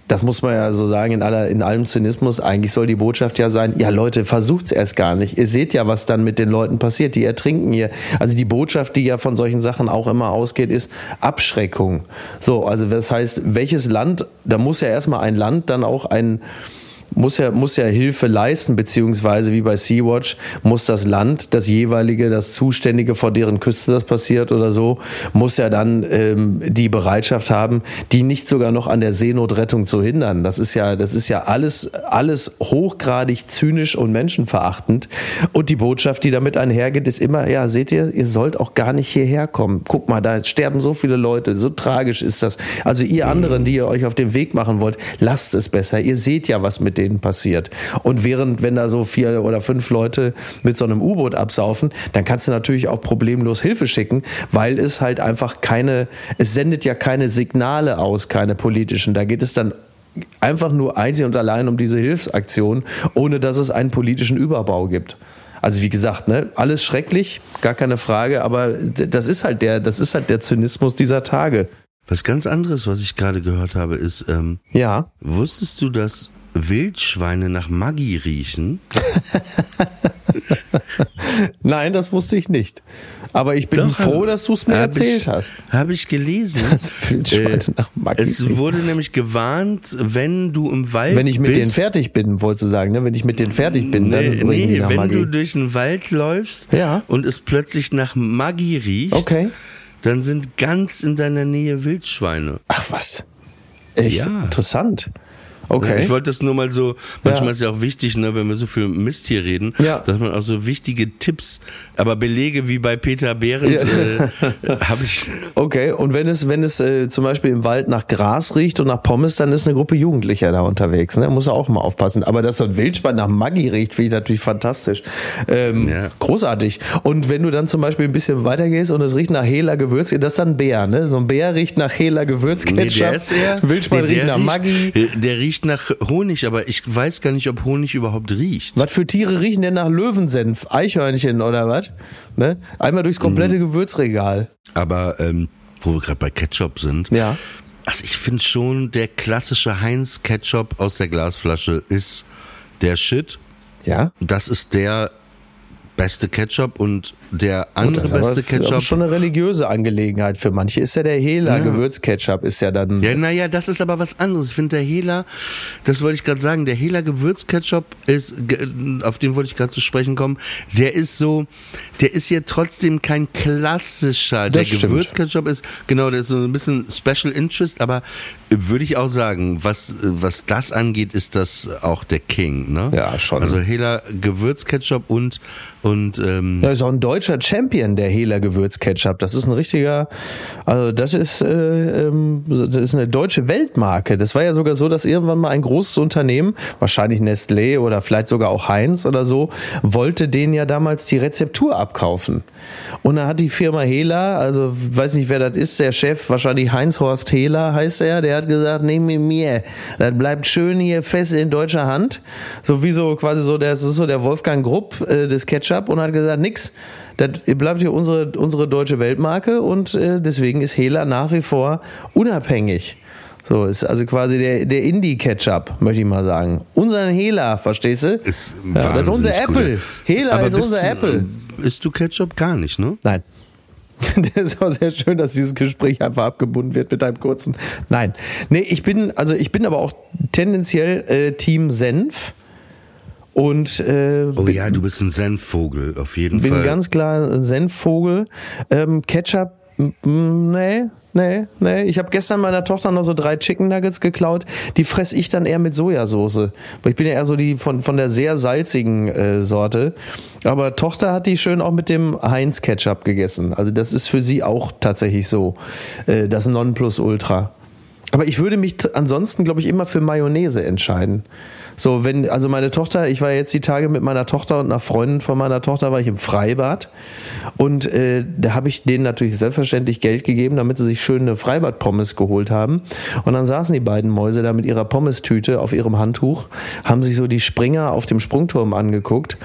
das muss man ja so sagen in aller in allem Zynismus. Eigentlich soll die Botschaft ja sein: Ja, Leute, versucht's erst gar nicht. Ihr seht ja, was dann mit den Leuten passiert. Die ertrinken hier. Also die Botschaft, die ja von solchen Sachen auch immer ausgeht, ist Abschreckung. So, also das heißt, welches Land? Da muss ja erstmal ein Land dann auch ein muss ja, muss ja Hilfe leisten, beziehungsweise wie bei Sea-Watch muss das Land, das jeweilige, das Zuständige, vor deren Küste das passiert oder so, muss ja dann ähm, die Bereitschaft haben, die nicht sogar noch an der Seenotrettung zu hindern. Das ist ja, das ist ja alles, alles hochgradig zynisch und menschenverachtend. Und die Botschaft, die damit einhergeht, ist immer, ja, seht ihr, ihr sollt auch gar nicht hierher kommen. Guck mal, da sterben so viele Leute, so tragisch ist das. Also ihr anderen, die ihr euch auf den Weg machen wollt, lasst es besser. Ihr seht ja, was mit denen passiert. Und während, wenn da so vier oder fünf Leute mit so einem U-Boot absaufen, dann kannst du natürlich auch problemlos Hilfe schicken, weil es halt einfach keine, es sendet ja keine Signale aus, keine politischen. Da geht es dann einfach nur einzig und allein um diese Hilfsaktion, ohne dass es einen politischen Überbau gibt. Also wie gesagt, ne, alles schrecklich, gar keine Frage, aber das ist halt der, das ist halt der Zynismus dieser Tage. was ganz anderes, was ich gerade gehört habe, ist, ähm, Ja. wusstest du, dass Wildschweine nach Maggi riechen? Nein, das wusste ich nicht. Aber ich bin Doch, froh, dass du es mir hab erzählt ich, hast. Habe ich gelesen. Das Wildschwein nach Maggi es riecht. wurde nämlich gewarnt, wenn du im Wald Wenn ich mit bist, denen fertig bin, wolltest du sagen, ne? Wenn ich mit denen fertig bin, dann Nee, riechen die nach wenn Maggi. du durch den Wald läufst Ja. und es plötzlich nach Maggi riecht, Okay. dann sind ganz in deiner Nähe Wildschweine. Ach was. Echt Ja. interessant. Okay. Ich wollte das nur mal so, manchmal ist ja auch wichtig, ne, wenn wir so viel Mist hier reden, Ja. dass man auch so wichtige Tipps, aber Belege wie bei Peter Behrendt äh, habe ich. Okay, und wenn es, wenn es äh, zum Beispiel im Wald nach Gras riecht und nach Pommes, dann ist eine Gruppe Jugendlicher da unterwegs. Ne? Muss er auch mal aufpassen. Aber dass so ein Wildschwein nach Maggi riecht, finde ich natürlich fantastisch. Ähm, Ja. Großartig. Und wenn du dann zum Beispiel ein bisschen weiter gehst und es riecht nach Hela Gewürz, das ist dann ein Bär, ne? So ein Bär riecht nach Hela Gewürzketchup. Nee, der ist eher, Wildschwein nee, riecht nach Maggi. äh, Der riecht nach Honig, aber ich weiß gar nicht, ob Honig überhaupt riecht. Was für Tiere riechen denn nach Löwensenf? Eichhörnchen oder was? Ne? Einmal durchs komplette Mhm. Gewürzregal. Aber ähm, wo wir gerade bei Ketchup sind, Ja. also ich finde schon, der klassische Heinz Ketchup aus der Glasflasche ist der Shit. Ja? Das ist der beste Ketchup und der andere das ist beste für- auch Ketchup. schon eine religiöse Angelegenheit für manche. Ist ja der Hela Gewürzketchup, ist ja dann. Ja, naja, das ist aber was anderes. Ich finde der Hela, das wollte ich gerade sagen, der Hela Gewürzketchup ist, auf den wollte ich gerade zu sprechen kommen, der ist so, der ist ja trotzdem kein klassischer. der stimmt. Gewürzketchup ist, genau, der ist so ein bisschen Special Interest, aber würde ich auch sagen, was, was das angeht, ist das auch der King, ne? Ja, schon. Also Hela Gewürzketchup und, und, ähm, Da ist auch ein deutscher Champion, der Hela Gewürzketchup. Das ist ein richtiger, also das ist, äh, ähm, das ist eine deutsche Weltmarke. Das war ja sogar so, dass irgendwann mal ein großes Unternehmen, wahrscheinlich Nestlé oder vielleicht sogar auch Heinz oder so, wollte denen ja damals die Rezeptur abkaufen. Und da hat die Firma Hela, also weiß nicht, wer das ist, der Chef, wahrscheinlich Heinz-Horst Hela heißt er, der hat gesagt, nehm mit mir, das bleibt schön hier fest in deutscher Hand. So wie so quasi so, der, das ist so der Wolfgang Grupp äh, des Ketchup und hat gesagt, nix, das bleibt hier unsere, unsere deutsche Weltmarke und äh, deswegen ist Hela nach wie vor unabhängig. So, ist also quasi der, der Indie-Ketchup, möchte ich mal sagen. Unser Hela, verstehst du? ist ja, das ist unser Apple. gut. Hela Aber ist unser du, Apple. Isst du Ketchup gar nicht, ne? Nein. Das ist auch sehr schön, dass dieses Gespräch einfach abgebunden wird mit einem kurzen. Nein. Nee, ich bin, also ich bin aber auch tendenziell äh, Team Senf. Und äh, Oh ja, du bist ein Senfvogel, auf jeden bin Fall. ganz klar Senfvogel. Ähm, Ketchup, nee, nee, nee. Ich habe gestern meiner Tochter noch so drei Chicken Nuggets geklaut. Die fress ich dann eher mit Sojasauce. Weil ich bin ja eher so die von, von der sehr salzigen äh, Sorte. Aber Tochter hat die schön auch mit dem Heinz Ketchup gegessen. Also das ist für sie auch tatsächlich so. Äh, das Nonplusultra. Aber ich würde mich ansonsten, glaube ich, immer für Mayonnaise entscheiden. So, wenn, also meine Tochter, ich war jetzt die Tage mit meiner Tochter und einer Freundin von meiner Tochter, war ich im Freibad. Und äh, da habe ich denen natürlich selbstverständlich Geld gegeben, damit sie sich schöne Freibad-Pommes geholt haben. Und dann saßen die beiden Mäuse da mit ihrer Pommes-Tüte auf ihrem Handtuch, haben sich so die Springer auf dem Sprungturm angeguckt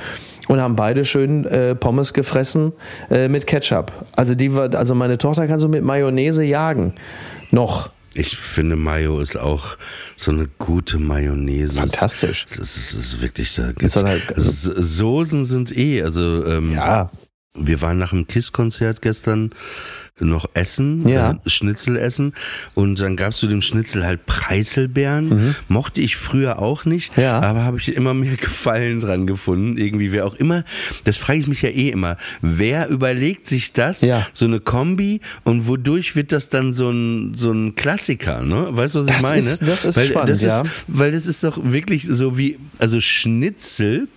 und haben beide schön äh, Pommes gefressen äh, mit Ketchup. Also die war, also meine Tochter kann so mit Mayonnaise jagen. Noch. Ich finde, Mayo ist auch so eine gute Mayonnaise. Fantastisch. Es ist, es ist wirklich da. Einer- also, Soßen sind eh, also ähm, Ja. wir waren nach dem KISS-Konzert gestern noch essen, Ja. äh, Schnitzel essen und dann gab's zu dem Schnitzel halt Preiselbeeren. Mochte ich früher auch nicht, Mhm. Ja. aber habe ich immer mehr Gefallen dran gefunden. Irgendwie wer auch immer, das frage ich mich ja eh immer, wer überlegt sich das, Ja. so eine Kombi und wodurch wird das dann so ein, so ein Klassiker, ne? Weißt du, was ich Das meine? ist- das ist weil spannend, das ja. ist, weil das ist doch wirklich so wie, also Schnitzel,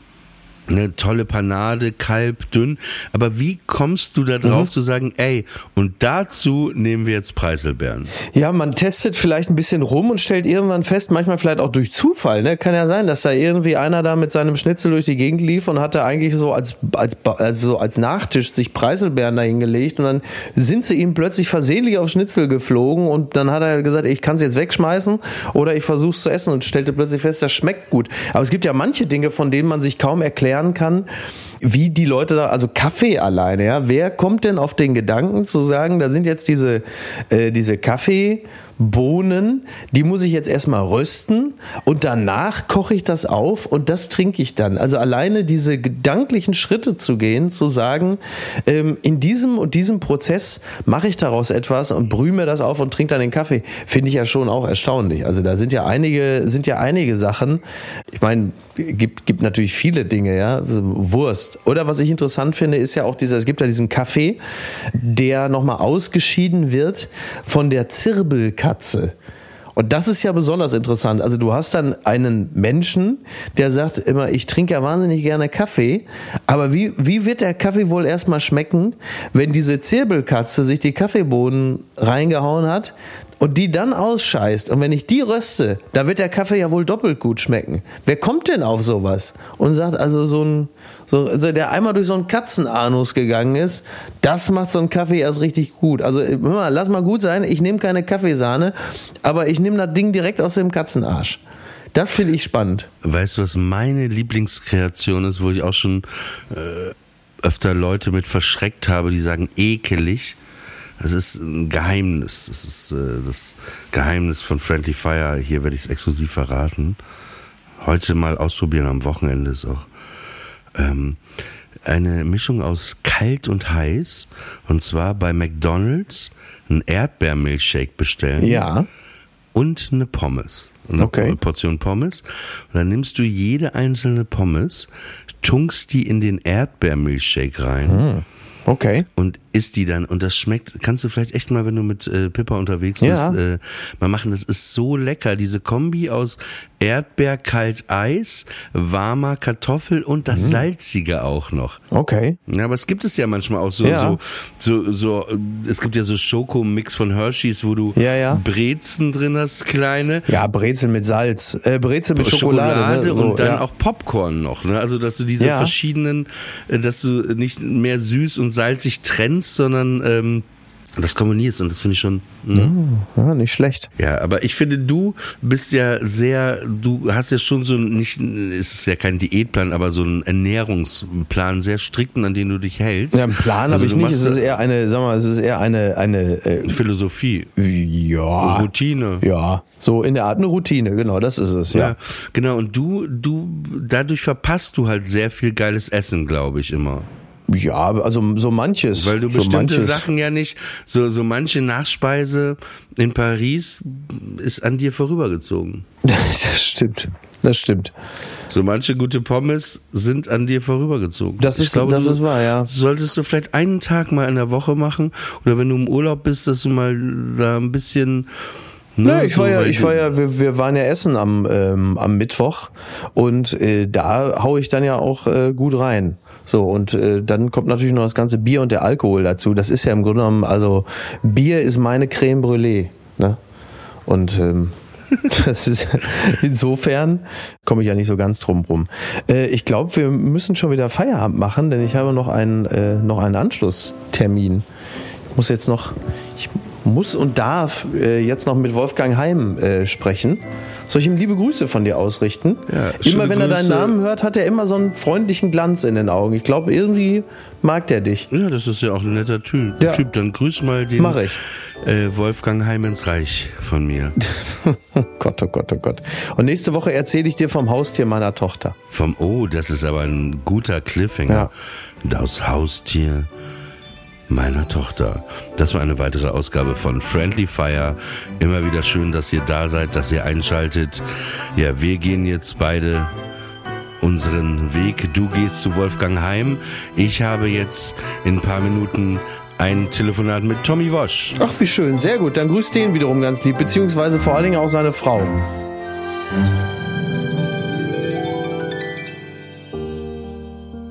eine tolle Panade, Kalb, dünn. Aber wie kommst du da drauf Mhm. zu sagen, ey, und dazu nehmen wir jetzt Preiselbeeren? Ja, man testet vielleicht ein bisschen rum und stellt irgendwann fest, manchmal vielleicht auch durch Zufall, ne? Kann ja sein, dass da irgendwie einer da mit seinem Schnitzel durch die Gegend lief und hatte eigentlich so als, als, so als Nachtisch sich Preiselbeeren da hingelegt und dann sind sie ihm plötzlich versehentlich auf Schnitzel geflogen und dann hat er gesagt, ich kann es jetzt wegschmeißen oder ich versuche es zu essen und stellte plötzlich fest, das schmeckt gut. Aber es gibt ja manche Dinge, von denen man sich kaum erklären kann, wie die Leute da, also Kaffee alleine, ja, wer kommt denn auf den Gedanken zu sagen, da sind jetzt diese, äh, diese Kaffee, Bohnen, die muss ich jetzt erstmal rösten und danach koche ich das auf und das trinke ich dann. Also alleine diese gedanklichen Schritte zu gehen, zu sagen, ähm, in diesem und diesem Prozess mache ich daraus etwas und brühe mir das auf und trinke dann den Kaffee, finde ich ja schon auch erstaunlich. Also da sind ja einige, sind ja einige Sachen. Ich meine, gibt, gibt natürlich viele Dinge, ja, also Wurst. Oder was ich interessant finde, ist ja auch dieser, es gibt ja diesen Kaffee, der nochmal ausgeschieden wird von der Zirbelkatze. Und das ist ja besonders interessant. Also du hast dann einen Menschen, der sagt immer, ich trinke ja wahnsinnig gerne Kaffee, aber wie, wie wird der Kaffee wohl erstmal schmecken, wenn diese Zirbelkatze sich die Kaffeebohnen reingehauen hat und die dann ausscheißt und wenn ich die röste, da wird der Kaffee ja wohl doppelt gut schmecken. Wer kommt denn auf sowas und sagt also so ein, so, also der einmal durch so einen Katzenanus gegangen ist, das macht so einen Kaffee erst richtig gut. Also hör mal, lass mal gut sein, ich nehme keine Kaffeesahne, aber ich nehme das Ding direkt aus dem Katzenarsch. Das finde ich spannend. Weißt du, was meine Lieblingskreation ist, wo ich auch schon äh, öfter Leute mit verschreckt habe, die sagen ekelig. Das ist ein Geheimnis. Das ist äh, das Geheimnis von Friendly Fire. Hier werde ich es exklusiv verraten. Heute mal ausprobieren am Wochenende ist auch ähm, eine Mischung aus kalt und heiß. Und zwar bei McDonald's einen Erdbeermilchshake bestellen Ja. und eine Pommes. Eine Okay. Portion Pommes. Und dann nimmst du jede einzelne Pommes, tunkst die in den Erdbeermilchshake rein Okay. und isst die dann. Und das schmeckt, kannst du vielleicht echt mal, wenn du mit äh, Pippa unterwegs bist, Ja. äh, mal machen. Das ist so lecker. Diese Kombi aus Erdbeer, kalt Eis, warmer Kartoffel und Mhm. das Salzige auch noch. Okay. Ja, aber es gibt es ja manchmal auch so, Ja. so, so, so, äh, es gibt ja so Schokomix von Hershey's, wo du Ja, ja. Brezen drin hast, kleine. Ja, Brezel mit Salz. Äh, Brezel mit Schokolade. Schokolade, ne? So, und dann auch Popcorn noch, ne? Also dass du diese verschiedenen, äh, dass du nicht mehr süß und salzig trennst, sondern ähm, das kombinierst und das finde ich schon. Ne? Ja, nicht schlecht. Ja, aber ich finde, du bist ja sehr, du hast ja schon so ein, nicht, es ist ja kein Diätplan, aber so ein Ernährungsplan, sehr strikten, an den du dich hältst. Ja, einen Plan Also habe ich nicht. Es ist eher eine, sag mal, es ist eher eine, eine äh, Philosophie, ja, Routine. ja, so in der Art eine Routine, genau, das ist es, ja. Ja, genau. Und du, du, dadurch verpasst du halt sehr viel geiles Essen, glaube ich immer. Ja, also so manches. Weil du so bestimmte manches. Sachen ja nicht, so, so manche Nachspeise in Paris ist an dir vorübergezogen. das stimmt. Das stimmt. So manche gute Pommes sind an dir vorübergezogen. Das Ich ist- das ist wahr, ja. Solltest du vielleicht einen Tag mal in der Woche machen oder wenn du im Urlaub bist, dass du mal da ein bisschen. Ne, Ja, ich war ja, ich war ja, wir, wir waren ja essen am, ähm, am Mittwoch und äh, da hau ich dann ja auch äh, gut rein. So, und äh, dann kommt natürlich noch das ganze Bier und der Alkohol dazu. Das ist ja im Grunde genommen, also Bier ist meine Creme Brûlée. Ne? Und ähm, das ist insofern komme ich ja nicht so ganz drum rum. Äh, ich glaube, wir müssen schon wieder Feierabend machen, denn ich habe noch einen, äh, noch einen Anschlusstermin. Ich muss jetzt noch, ich muss und darf äh, jetzt noch mit Wolfgang Heim äh, sprechen. Soll ich ihm liebe Grüße von dir ausrichten? Ja, immer wenn er deinen Grüße. Namen hört, hat er immer so einen freundlichen Glanz in den Augen. Ich glaube, irgendwie mag der dich. Ja, das ist ja auch ein netter Typ. Ja. typ. Dann grüß mal den Mach ich. Äh, Wolfgang Heim ins Reich von mir. Oh Gott, oh Gott, oh Gott. Und nächste Woche erzähle ich dir vom Haustier meiner Tochter. Vom Oh, das ist aber ein guter Cliffhanger. Das Haustier meiner Tochter. Das war eine weitere Ausgabe von Friendly Fire. Immer wieder schön, dass ihr da seid, dass ihr einschaltet. Ja, wir gehen jetzt beide unseren Weg. Du gehst zu Wolfgang Heim. Ich habe jetzt in ein paar Minuten ein Telefonat mit Tommy Wosch. Ach, wie schön. Sehr gut. Dann grüß den wiederum ganz lieb, beziehungsweise vor allen Dingen auch seine Frau.